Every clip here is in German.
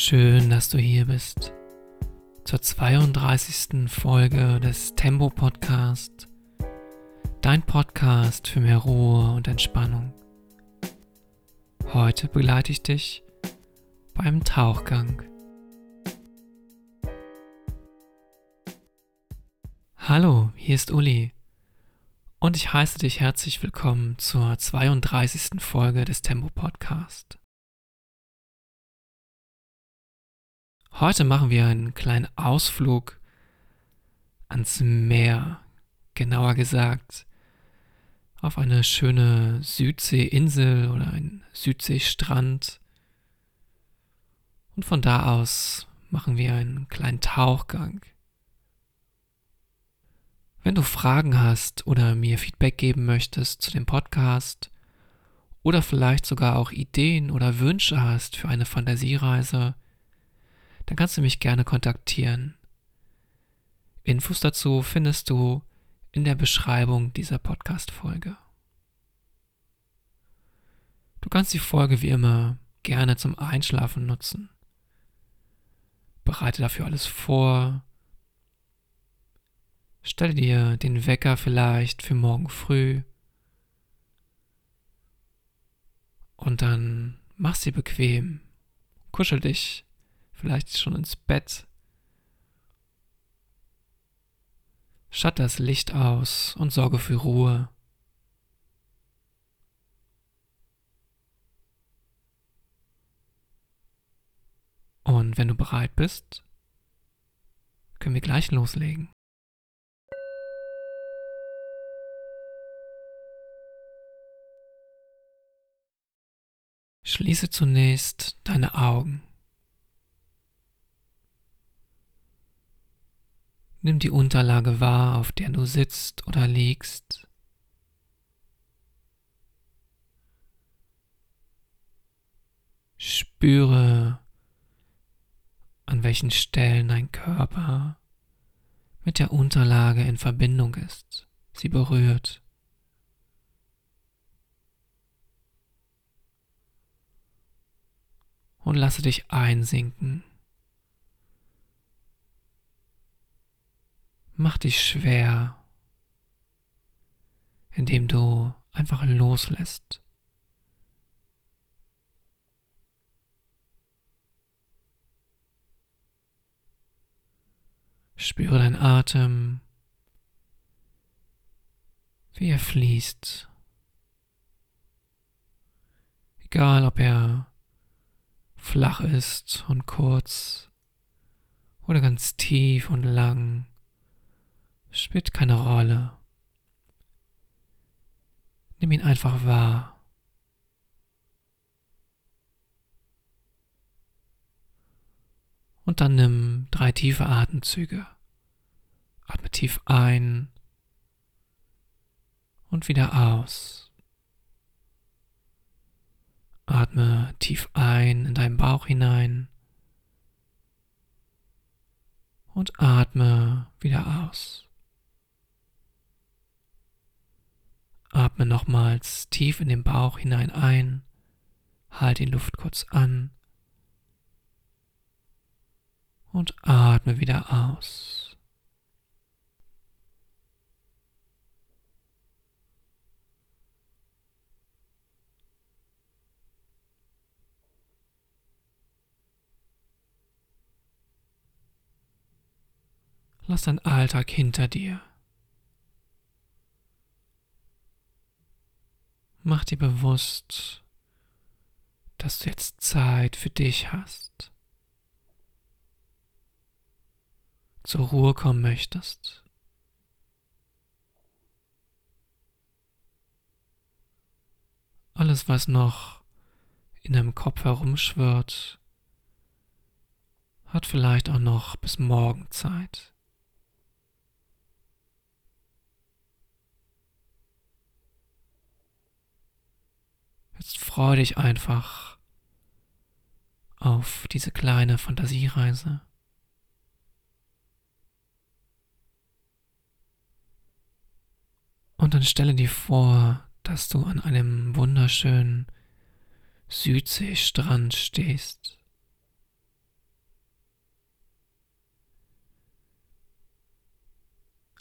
Schön, dass du hier bist. Zur 32. Folge des Tempo Podcast. Dein Podcast für mehr Ruhe und Entspannung. Heute begleite ich dich beim Tauchgang. Hallo, hier ist Uli und ich heiße dich herzlich willkommen zur 32. Folge des Tempo Podcast. Heute machen wir einen kleinen Ausflug ans Meer, genauer gesagt auf eine schöne Südseeinsel oder einen Südseestrand. Und von da aus machen wir einen kleinen Tauchgang. Wenn du Fragen hast oder mir Feedback geben möchtest zu dem Podcast oder vielleicht sogar auch Ideen oder Wünsche hast für eine Fantasiereise, dann kannst du mich gerne kontaktieren. Infos dazu findest du in der Beschreibung dieser Podcast-Folge. Du kannst die Folge wie immer gerne zum Einschlafen nutzen. Bereite dafür alles vor, Stell dir den Wecker vielleicht für morgen früh und dann mach sie bequem. Kuschel dich vielleicht schon ins Bett. Schatt das Licht aus und sorge für Ruhe. Und wenn du bereit bist, können wir gleich loslegen. Schließe zunächst deine Augen. Nimm die Unterlage wahr, auf der du sitzt oder liegst. Spüre, an welchen Stellen dein Körper mit der Unterlage in Verbindung ist, sie berührt. und lasse dich einsinken. Mach dich schwer, indem du einfach loslässt. Spüre deinen Atem, wie er fließt. Egal, ob er flach ist und kurz oder ganz tief und lang, spielt keine Rolle. Nimm ihn einfach wahr. Und dann nimm drei tiefe Atemzüge. Atme tief ein und wieder aus. Atme tief ein in deinen Bauch hinein und atme wieder aus. Atme nochmals tief in den Bauch hinein ein, halt die Luft kurz an und atme wieder aus. Lass dein Alltag hinter dir. Mach dir bewusst, dass du jetzt Zeit für dich hast, zur Ruhe kommen möchtest. Alles, was noch in deinem Kopf herumschwirrt, hat vielleicht auch noch bis morgen Zeit. freu dich einfach auf diese kleine Fantasiereise. Und dann stelle dir vor, dass du an einem wunderschönen Südseestrand stehst.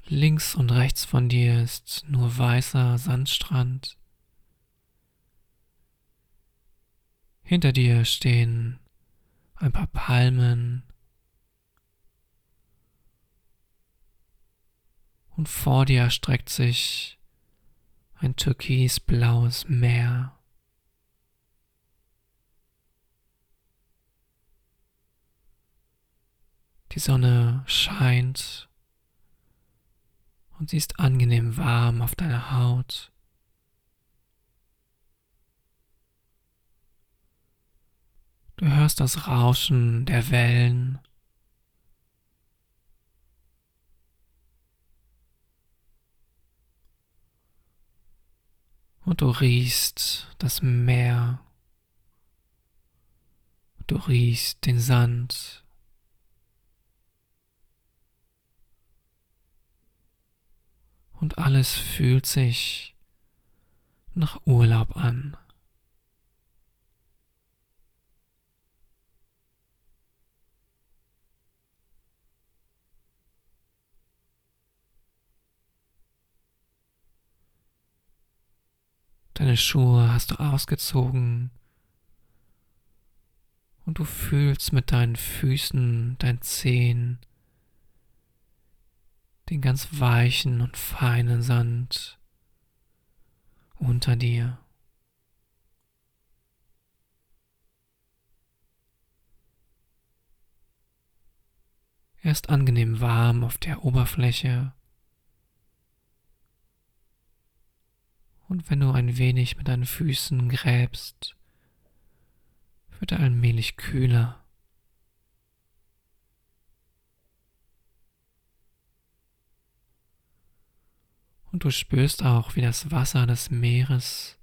Links und rechts von dir ist nur weißer Sandstrand. Hinter dir stehen ein paar Palmen und vor dir erstreckt sich ein türkisblaues Meer. Die Sonne scheint und sie ist angenehm warm auf deiner Haut. Du hörst das Rauschen der Wellen. Und du riechst das Meer. Du riechst den Sand. und alles fühlt sich nach Urlaub an. Deine Schuhe hast du ausgezogen und du fühlst mit deinen Füßen, deinen Zehen den ganz weichen und feinen Sand unter dir. Er ist angenehm warm auf der Oberfläche. Und wenn du ein wenig mit deinen Füßen gräbst, wird er allmählich kühler. Und du spürst auch, wie das Wasser des Meeres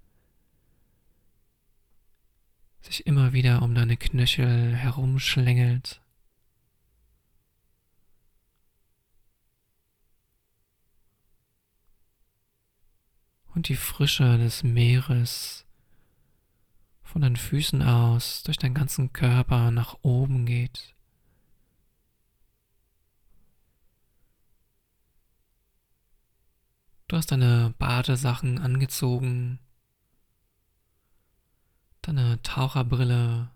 sich immer wieder um deine Knöchel herumschlängelt. Und die Frische des Meeres von deinen Füßen aus durch deinen ganzen Körper nach oben geht. Du hast deine Badesachen angezogen, deine Taucherbrille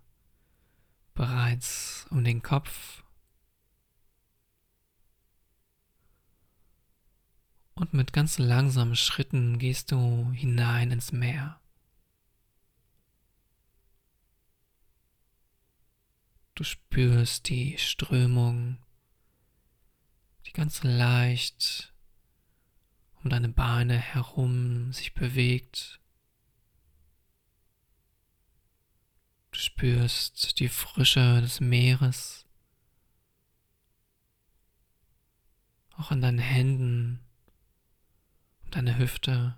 bereits um den Kopf und mit ganz langsamen Schritten gehst du hinein ins Meer. Du spürst die Strömung, die ganz leicht um deine Beine herum sich bewegt. Du spürst die Frische des Meeres, auch an deinen Händen und deiner Hüfte.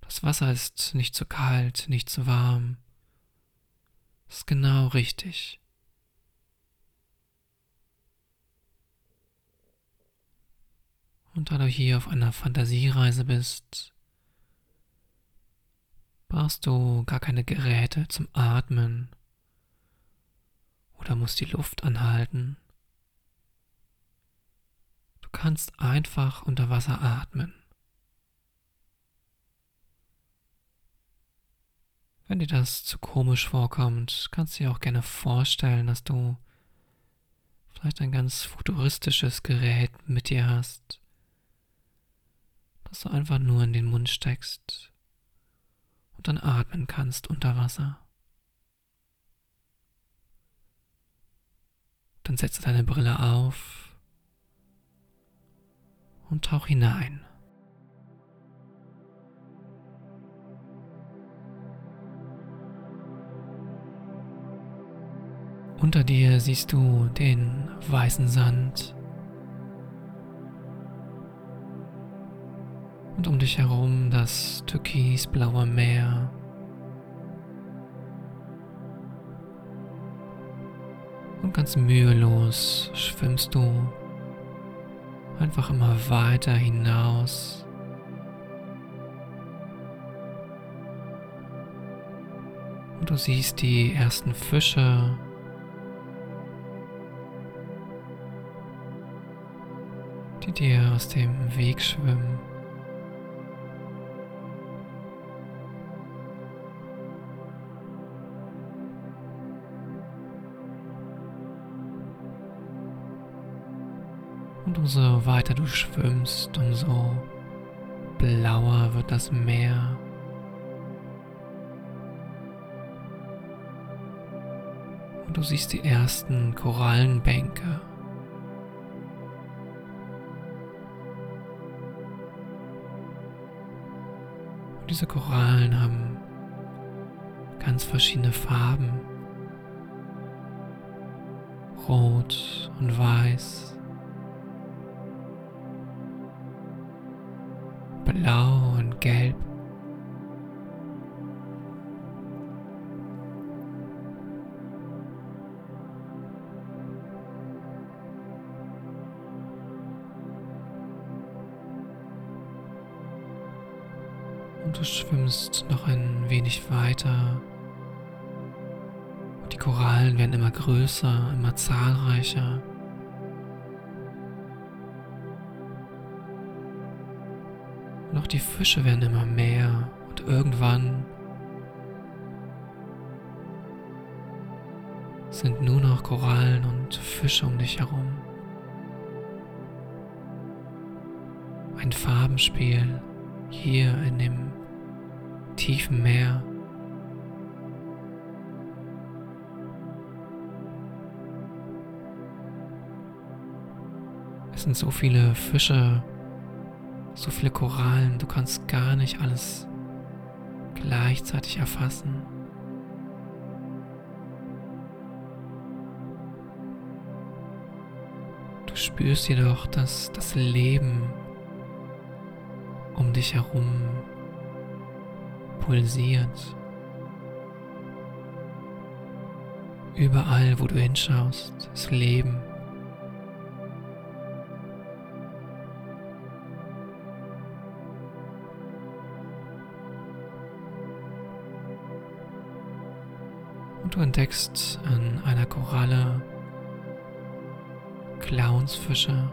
Das Wasser ist nicht zu kalt, nicht zu warm. Ist genau richtig. Und da du hier auf einer Fantasiereise bist, brauchst du gar keine Geräte zum Atmen oder musst die Luft anhalten. Du kannst einfach unter Wasser atmen. Wenn dir das zu komisch vorkommt, kannst du dir auch gerne vorstellen, dass du vielleicht ein ganz futuristisches Gerät mit dir hast, dass du einfach nur in den Mund steckst und dann atmen kannst unter Wasser. Dann setze deine Brille auf und tauch hinein. Unter dir siehst du den weißen Sand und um dich herum das türkisblaue Meer. Und ganz mühelos schwimmst du einfach immer weiter hinaus. Und du siehst die ersten Fische. die dir aus dem Weg schwimmen. Und umso weiter du schwimmst, umso blauer wird das Meer. Und du siehst die ersten Korallenbänke. Und diese Korallen haben ganz verschiedene Farben. Rot und weiß. Blau und gelb. Und du schwimmst noch ein wenig weiter. Und die Korallen werden immer größer, immer zahlreicher. Und auch die Fische werden immer mehr und irgendwann sind nur noch Korallen und Fische um dich herum. Ein Farbenspiel hier in dem tiefen Meer. Es sind so viele Fische so viele Korallen, du kannst gar nicht alles gleichzeitig erfassen. Du spürst jedoch, dass das Leben um dich herum pulsiert. Überall, wo du hinschaust, ist Leben. Du entdeckst an einer Koralle Clownsfische.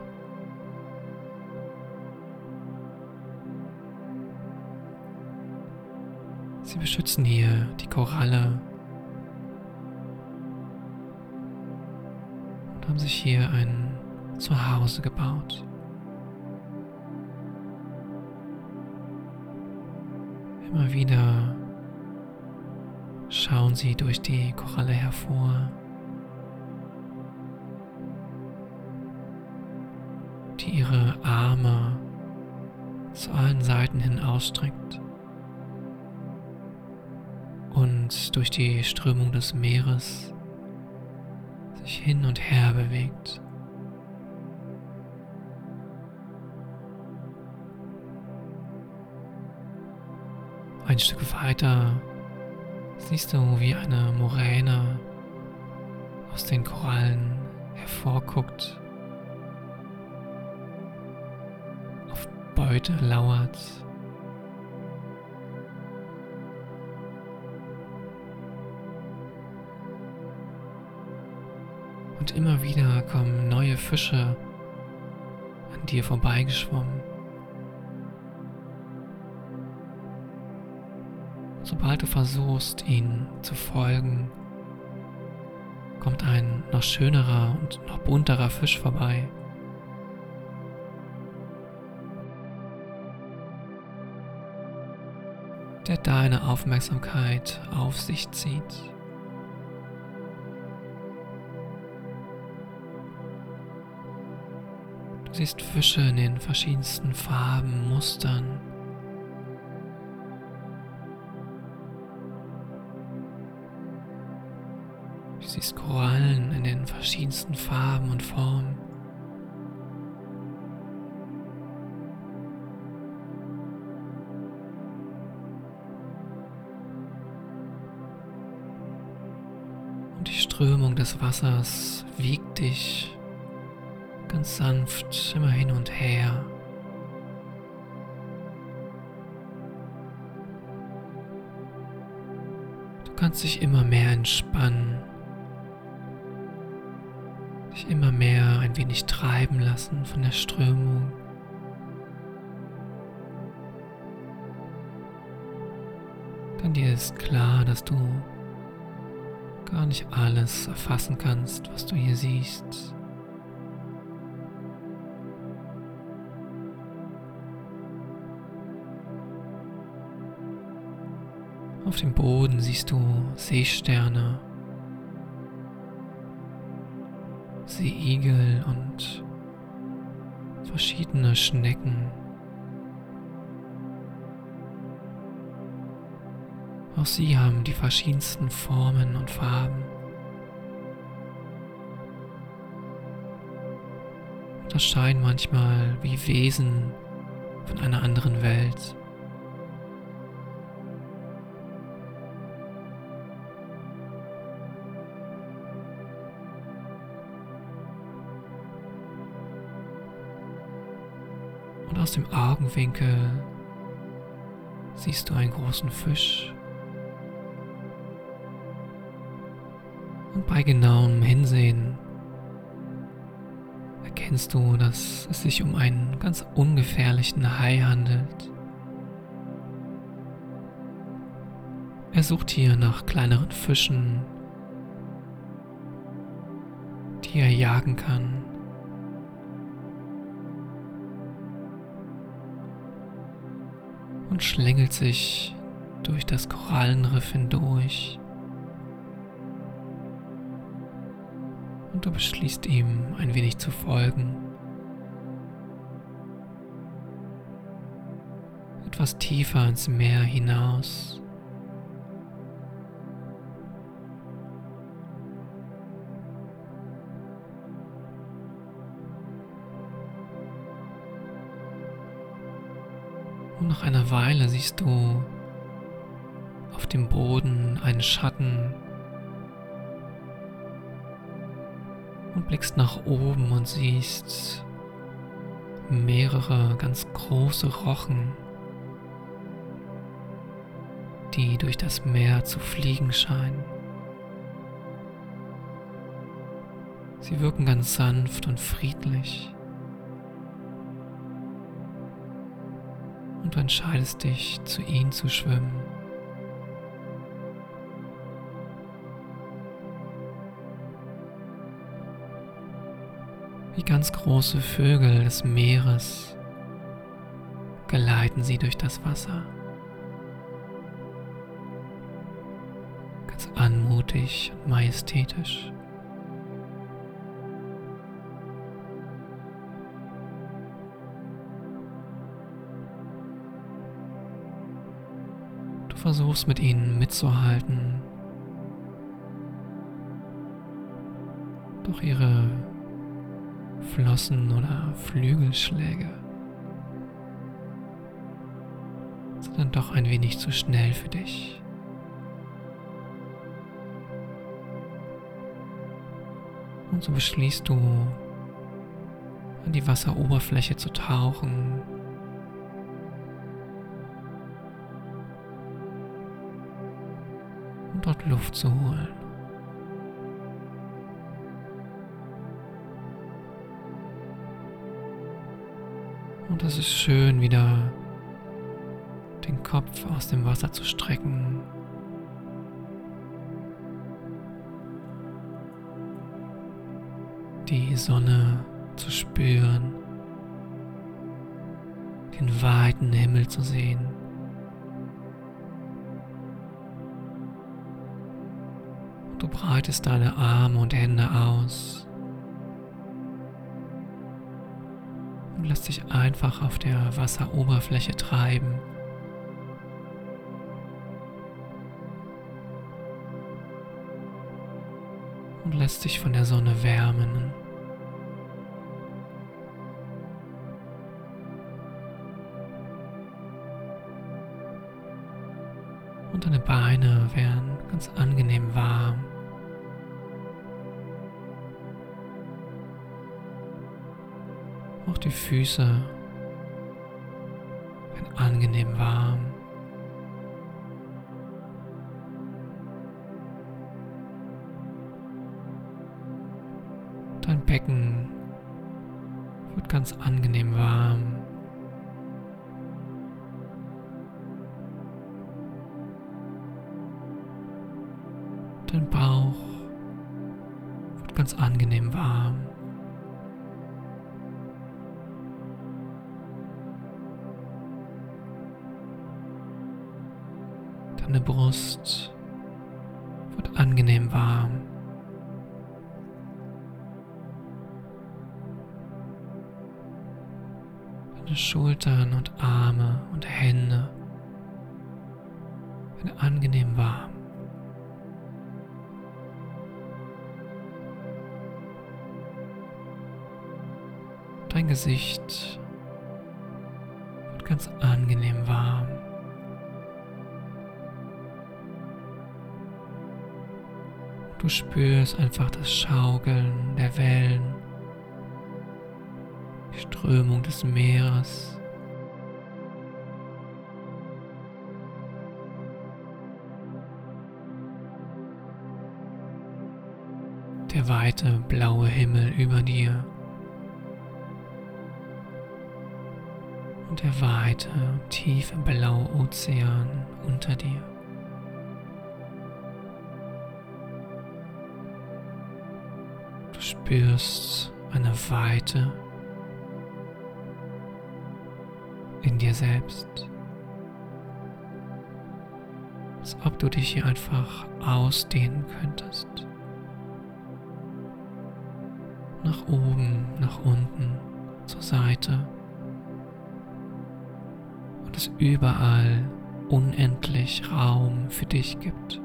Sie beschützen hier die Koralle und haben sich hier ein Zuhause gebaut. Immer wieder schauen sie durch die Koralle hervor, die ihre Arme zu allen Seiten hin ausstreckt und durch die Strömung des Meeres sich hin und her bewegt. Ein Stück weiter siehst du, wie eine Moräne aus den Korallen hervorguckt, auf Beute lauert. Und immer wieder kommen neue Fische an dir vorbeigeschwommen. Sobald du versuchst, ihnen zu folgen, kommt ein noch schönerer und noch bunterer Fisch vorbei. der deine Aufmerksamkeit auf sich zieht. Du siehst Fische in den verschiedensten Farben, Mustern, siehst Korallen in den verschiedensten Farben und Formen. Und die Strömung des Wassers wiegt dich ganz sanft immer hin und her. Du kannst dich immer mehr entspannen immer mehr ein wenig treiben lassen von der Strömung. Denn dir ist klar, dass du gar nicht alles erfassen kannst, was du hier siehst. Auf dem Boden siehst du Seesterne, Seeigel und verschiedene Schnecken. Auch sie haben die verschiedensten Formen und Farben. Und erscheinen manchmal wie Wesen von einer anderen Welt. Aus dem Augenwinkel siehst du einen großen Fisch. Und bei genauem Hinsehen erkennst du, dass es sich um einen ganz ungefährlichen Hai handelt. Er sucht hier nach kleineren Fischen, die er jagen kann. Und schlängelt sich durch das Korallenriff hindurch. Und du beschließt ihm ein wenig zu folgen. Etwas tiefer ins Meer hinaus. Nach einer Weile siehst du auf dem Boden einen Schatten und blickst nach oben und siehst mehrere ganz große Rochen, die durch das Meer zu fliegen scheinen. Sie wirken ganz sanft und friedlich. Du entscheidest dich, zu ihnen zu schwimmen. Wie ganz große Vögel des Meeres geleiten sie durch das Wasser. Ganz anmutig und majestätisch. Versuchst mit ihnen mitzuhalten. Doch ihre Flossen oder Flügelschläge sind dann doch ein wenig zu schnell für dich. Und so beschließt du, an die Wasseroberfläche zu tauchen dort Luft zu holen. Und es ist schön, wieder den Kopf aus dem Wasser zu strecken. Die Sonne zu spüren, den weiten Himmel zu sehen. Breitest deine Arme und Hände aus und lässt dich einfach auf der Wasseroberfläche treiben. Und lässt dich von der Sonne wärmen. Und deine Beine werden ganz angenehm warm. Auch die Füße werden angenehm warm. Dein Becken wird ganz angenehm Deine Schultern und Arme und Hände werden angenehm warm. Dein Gesicht wird ganz angenehm warm. Du spürst einfach das Schaukeln der Wellen, Strömung des Meeres. Der weite blaue Himmel über dir. Und der weite, tiefe blaue Ozean unter dir. spürst eine Weite in dir selbst. Als ob du dich hier einfach ausdehnen könntest. Nach oben, nach unten, zur Seite. Und es überall unendlich Raum für dich gibt.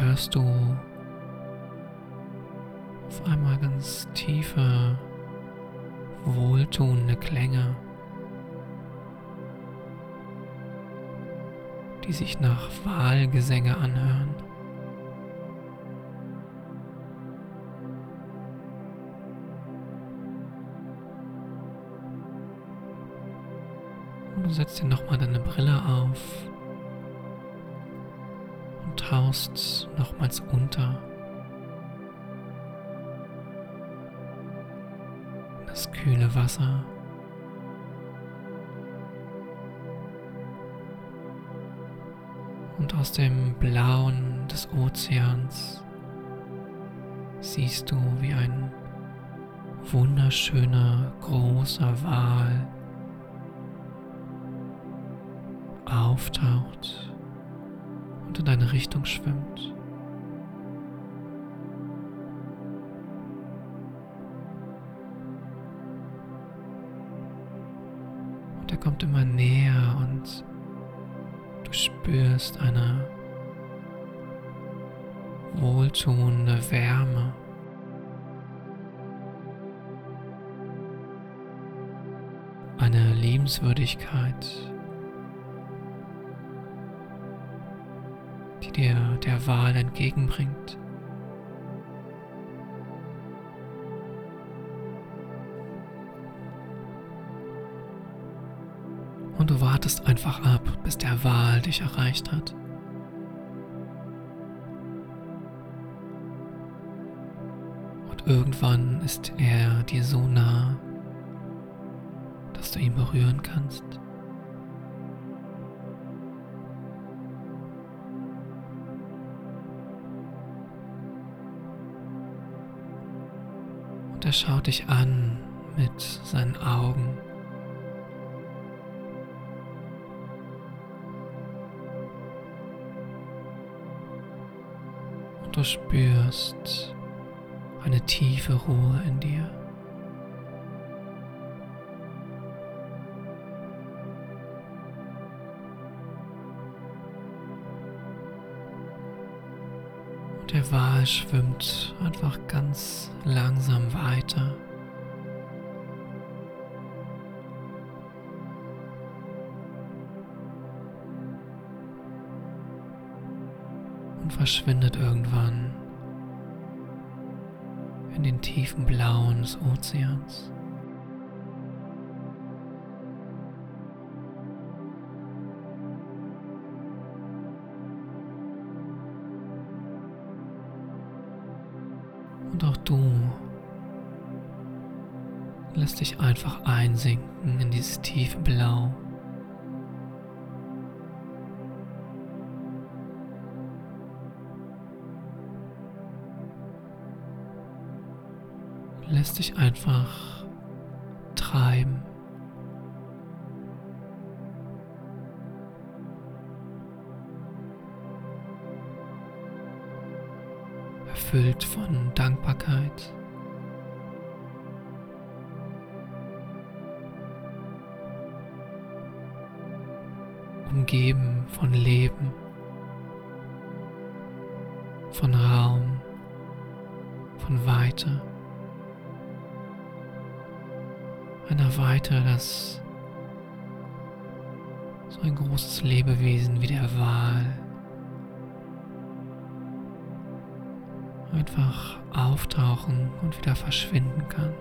Hörst du auf einmal ganz tiefe, wohltuende Klänge, die sich nach Wahlgesänge anhören. Und du setzt dir nochmal deine Brille auf tauchst nochmals unter. Das kühle Wasser. Und aus dem Blauen des Ozeans siehst du, wie ein wunderschöner großer Wal auftaucht und in deine Richtung schwimmt. Und er kommt immer näher und du spürst eine wohltuende Wärme. Eine Liebenswürdigkeit. Dir der Wahl entgegenbringt. Und du wartest einfach ab, bis der Wal dich erreicht hat. Und irgendwann ist er dir so nah, dass du ihn berühren kannst. Er schaut dich an mit seinen Augen. Und du spürst eine tiefe Ruhe in dir. Schwimmt einfach ganz langsam weiter. und verschwindet irgendwann in den tiefen Blauen des Ozeans. Und auch du lässt dich einfach einsinken in dieses tiefe Blau. Lässt dich einfach treiben. Erfüllt von Dankbarkeit. umgeben von Leben, von Raum, von Weite. Einer Weite, das so ein großes Lebewesen wie der Wal einfach auftauchen und wieder verschwinden kann.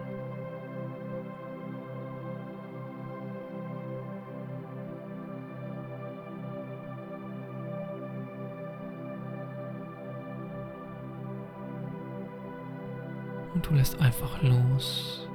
und du lässt einfach los.